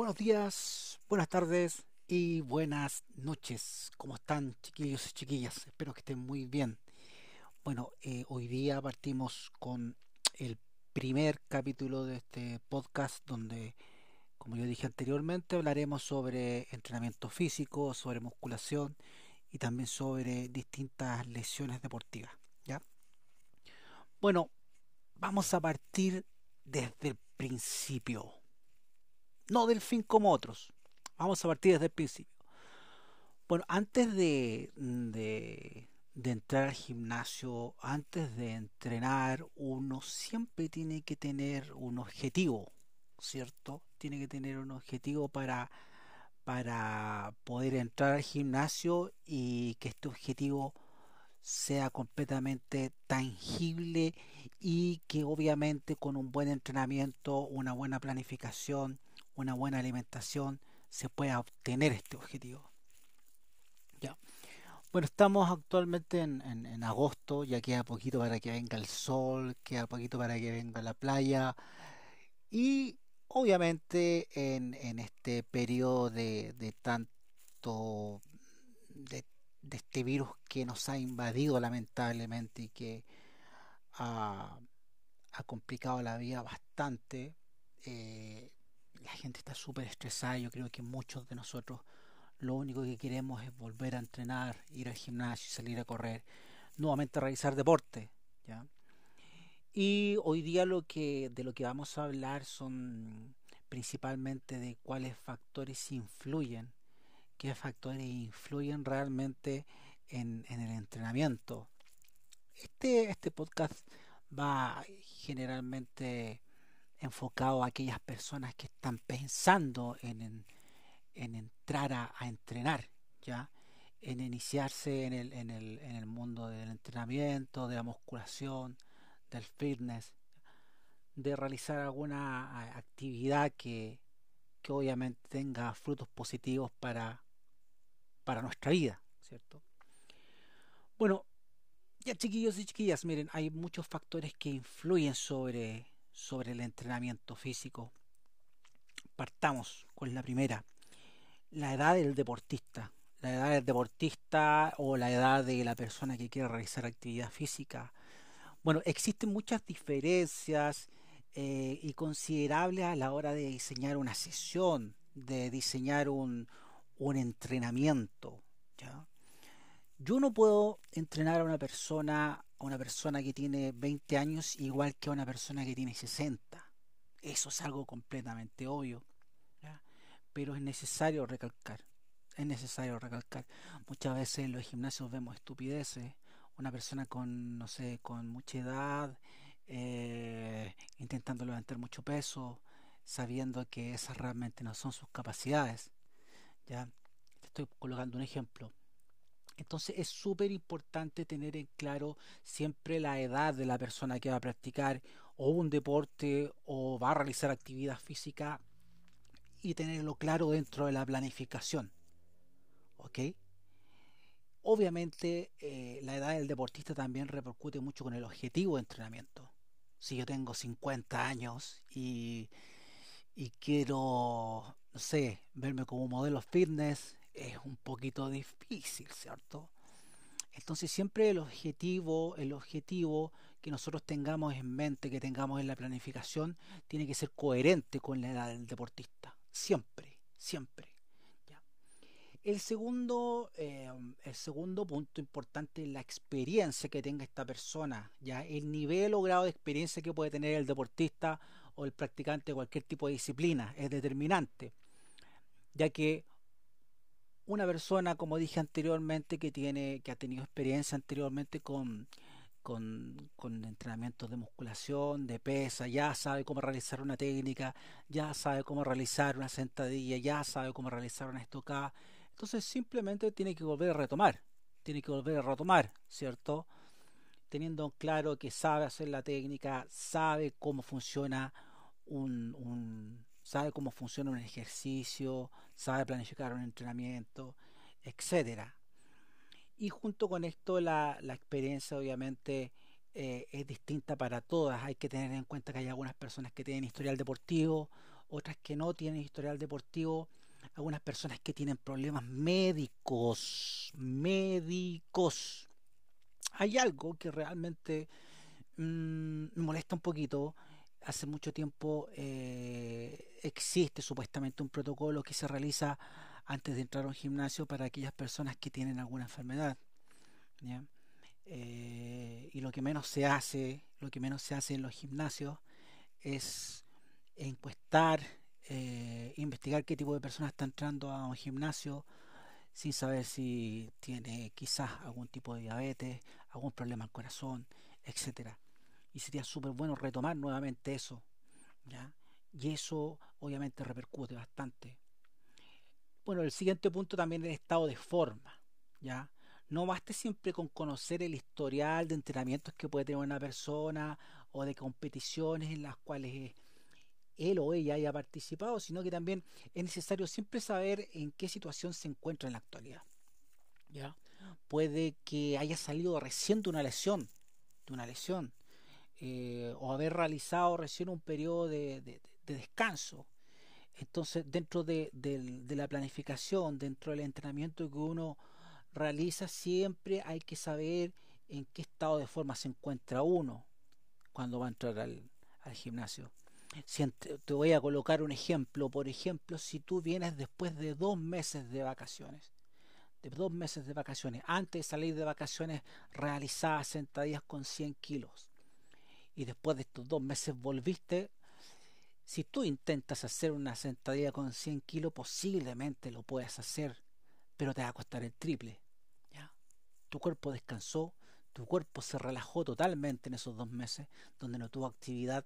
Buenos días, buenas tardes y buenas noches. ¿Cómo están chiquillos y chiquillas? Espero que estén muy bien. Bueno, eh, hoy día partimos con el primer capítulo de este podcast donde, como yo dije anteriormente, hablaremos sobre entrenamiento físico, sobre musculación y también sobre distintas lesiones deportivas. ¿ya? Bueno, vamos a partir desde el principio no del fin como otros. Vamos a partir desde el principio. Bueno, antes de, entrar al gimnasio, antes de entrenar, uno siempre tiene que tener un objetivo, ¿cierto? Tiene que tener un objetivo para, para poder entrar al gimnasio y que este objetivo sea completamente tangible y que obviamente con un buen entrenamiento, una buena planificación, una buena alimentación se pueda obtener este objetivo. Ya. Bueno, estamos actualmente en, agosto, ya queda poquito para que venga el sol, queda poquito para que venga la playa y obviamente en, este periodo de, tanto de, este virus que nos ha invadido lamentablemente y que ha, complicado la vida bastante, eh, la gente está súper estresada. Yo creo que muchos de nosotros lo único que queremos es volver a entrenar, ir al gimnasio, salir a correr, nuevamente realizar deporte. ¿ya? Y hoy día lo que, de lo que vamos a hablar son principalmente de cuáles factores influyen, qué factores influyen realmente en, en el entrenamiento. Este, este podcast va generalmente enfocado a aquellas personas que están pensando en, en, entrar a, entrenar, ¿ya? en iniciarse en el, en, el, en el mundo del entrenamiento, de la musculación, del fitness, de realizar alguna actividad que, que obviamente tenga frutos positivos para, para nuestra vida, ¿cierto? Bueno, ya chiquillos y chiquillas, miren, hay muchos factores que influyen sobre sobre el entrenamiento físico. Partamos con la primera, la edad del deportista. La edad del deportista o la edad de la persona que quiere realizar actividad física. Bueno, existen muchas diferencias eh, y considerables a la hora de diseñar una sesión, de diseñar un, un entrenamiento. ¿ya? Yo no puedo entrenar a una persona a una persona que tiene 20 años igual que a una persona que tiene 60. Eso es algo completamente obvio. Pero es necesario recalcar. Es necesario recalcar. Muchas veces en los gimnasios vemos estupideces. Una persona con, no sé, con mucha edad, eh, intentando levantar mucho peso, sabiendo que esas realmente no son sus capacidades. ¿ya? Estoy colocando un ejemplo entonces es súper importante tener en claro siempre la edad de la persona que va a practicar o un deporte o va a realizar actividad física y tenerlo claro dentro de la planificación. ¿Ok? Obviamente eh, la edad del deportista también repercute mucho con el objetivo de entrenamiento. Si yo tengo 50 años y, quiero, sé, verme como modelo fitness, es un poquito difícil, ¿cierto? Entonces siempre el objetivo, el objetivo que nosotros tengamos en mente, que tengamos en la planificación, tiene que ser coherente con la edad del deportista. Siempre, siempre. El segundo, eh, el segundo punto importante es la experiencia que tenga esta persona, ya el nivel o grado de experiencia que puede tener el deportista o el practicante de cualquier tipo de disciplina es determinante, ya que una persona, como dije anteriormente, que tiene, que ha tenido experiencia anteriormente con, con, entrenamientos de musculación, de pesa, ya sabe cómo realizar una técnica, ya sabe cómo realizar una sentadilla, ya sabe cómo realizar una estocada. Entonces simplemente tiene que volver a retomar, tiene que volver a retomar, ¿cierto? Teniendo claro que sabe hacer la técnica, sabe cómo funciona un, un sabe cómo funciona un ejercicio, sabe planificar un entrenamiento, etcétera. Y junto con esto la, experiencia obviamente eh, es distinta para todas. Hay que tener en cuenta que hay algunas personas que tienen historial deportivo, otras que no tienen historial deportivo, algunas personas que tienen problemas médicos, médicos. Hay algo que realmente me molesta un poquito. Hace mucho tiempo eh, existe supuestamente un protocolo que se realiza antes de entrar a un gimnasio para aquellas personas que tienen alguna enfermedad. Eh, y lo que menos se hace, lo que menos se hace en los gimnasios es encuestar, eh, investigar qué tipo de personas está entrando a un gimnasio sin saber si tiene quizás algún tipo de diabetes, algún problema al corazón, etcétera. Y sería súper bueno retomar nuevamente eso. ¿ya? Y eso obviamente repercute bastante. Bueno, el siguiente punto también es el estado de forma. ¿ya? No baste siempre con conocer el historial de entrenamientos que puede tener una persona o de competiciones en las cuales él o ella haya participado, sino que también es necesario siempre saber en qué situación se encuentra en la actualidad. ¿ya? Puede que haya salido recién de una lesión, de una lesión, eh, o haber realizado recién un periodo de, descanso. Entonces, dentro de, de, la planificación, dentro del entrenamiento que uno realiza, siempre hay que saber en qué estado de forma se encuentra uno cuando va a entrar al, al gimnasio. Si te voy a colocar un ejemplo, por ejemplo, si tú vienes después de dos meses de vacaciones, de dos meses de vacaciones, antes de salir de vacaciones realizadas sentadillas con 100 kilos, y después de estos dos meses volviste, si tú intentas hacer una sentadilla con 100 kilos, posiblemente lo puedas hacer, pero te va a costar el triple. ¿ya? Tu cuerpo descansó, tu cuerpo se relajó totalmente en esos dos meses, donde no tuvo actividad,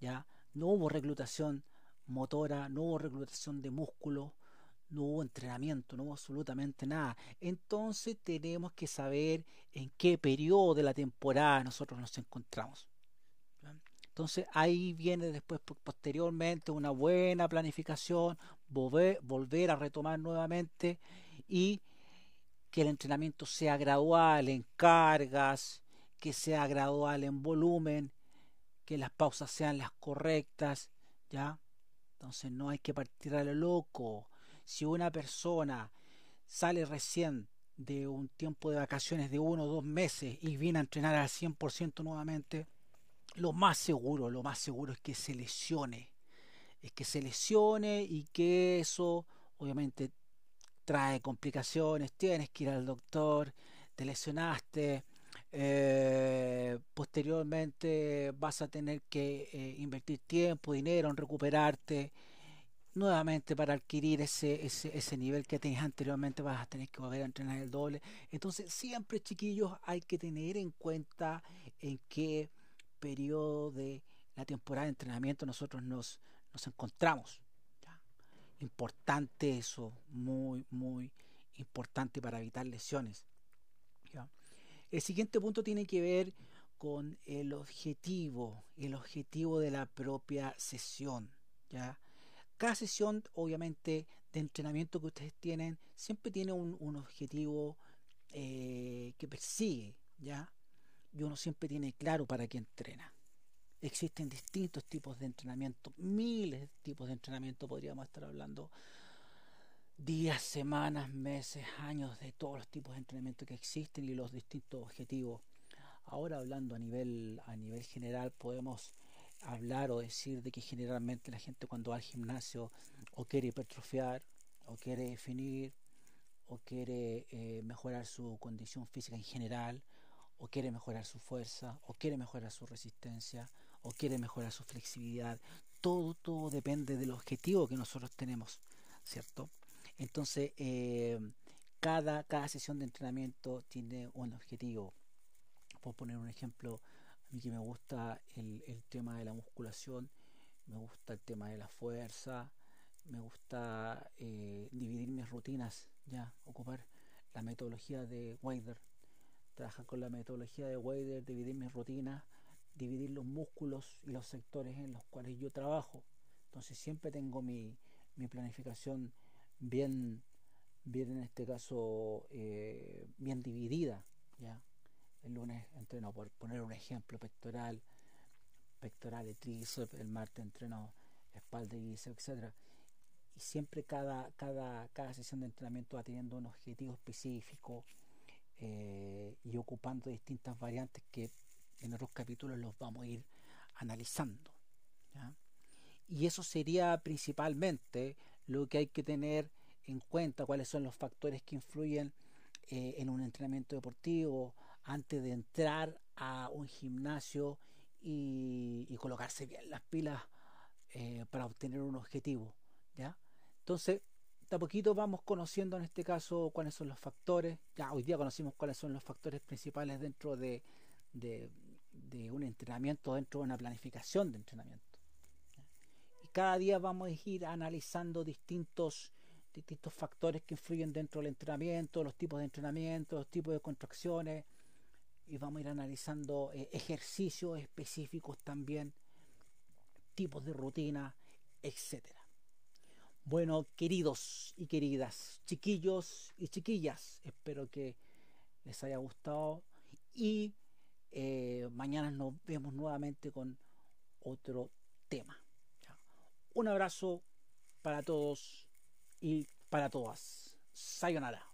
ya no hubo reclutación motora, no hubo reclutación de músculo, no hubo entrenamiento, no hubo absolutamente nada. Entonces tenemos que saber en qué periodo de la temporada nosotros nos encontramos. Entonces ahí viene después posteriormente una buena planificación, volver, a retomar nuevamente y que el entrenamiento sea gradual en cargas, que sea gradual en volumen, que las pausas sean las correctas, ¿ya? Entonces no hay que partir a lo loco. Si una persona sale recién de un tiempo de vacaciones de uno o dos meses y viene a entrenar al 100% nuevamente, lo más seguro, lo más seguro es que se lesione. Es que se lesione y que eso obviamente trae complicaciones. Tienes que ir al doctor, te lesionaste, eh, posteriormente vas a tener que eh, invertir tiempo, dinero en recuperarte. Nuevamente para adquirir ese, ese, ese nivel que tenías anteriormente vas a tener que volver a entrenar el doble. Entonces siempre chiquillos hay que tener en cuenta en qué periodo de la temporada de entrenamiento nosotros nos, nos encontramos. Importante eso, muy, muy importante para evitar lesiones. El siguiente punto tiene que ver con el objetivo, el objetivo de la propia sesión. ¿ya? Cada sesión, obviamente, de entrenamiento que ustedes tienen, siempre tiene un, objetivo eh, que persigue, ¿ya? Y uno siempre tiene claro para qué entrena. Existen distintos tipos de entrenamiento, miles de tipos de entrenamiento, podríamos estar hablando días, semanas, meses, años de todos los tipos de entrenamiento que existen y los distintos objetivos. Ahora hablando a nivel, a nivel general podemos hablar o decir de que generalmente la gente cuando va al gimnasio o quiere hipertrofiar o quiere definir o quiere eh, mejorar su condición física en general o quiere mejorar su fuerza o quiere mejorar su resistencia o quiere mejorar su flexibilidad. Todo todo depende del objetivo que nosotros tenemos cierto entonces, eh, cada, cada sesión de entrenamiento tiene un objetivo. Puedo poner un ejemplo, a mí que me gusta el, el tema de la musculación, me gusta el tema de la fuerza, me gusta eh, dividir mis rutinas, ya, ocupar la metodología de Wader, trabajar con la metodología de Wader, dividir mis rutinas, dividir los músculos y los sectores en los cuales yo trabajo. Entonces siempre tengo mi, mi planificación bien, bien en este caso, eh, bien dividida. ¿ya? El lunes entreno, por poner un ejemplo, pectoral, pectoral y tríceps, el martes entreno espalda y etcétera. Y siempre cada, cada, cada sesión de entrenamiento va teniendo un objetivo específico eh, y ocupando distintas variantes que en otros capítulos los vamos a ir analizando. Y eso sería principalmente lo que hay que tener en cuenta, cuáles son los factores que influyen eh, en un entrenamiento deportivo antes de entrar a un gimnasio y, colocarse bien las pilas eh, para obtener un objetivo. ¿ya? Entonces, a poquito vamos conociendo en este caso cuáles son los factores. Ya hoy día conocimos cuáles son los factores principales dentro de, de, un entrenamiento, dentro de una planificación de entrenamiento. Y cada día vamos a ir analizando distintos, distintos factores que influyen dentro del entrenamiento, los tipos de entrenamiento, los tipos de contracciones, y vamos a ir analizando eh, ejercicios específicos también, tipos de rutina, etcétera. Bueno, queridos y queridas, chiquillos y chiquillas, espero que les haya gustado y eh, mañana nos vemos nuevamente con otro tema. Un abrazo para todos y para todas. Sayonara.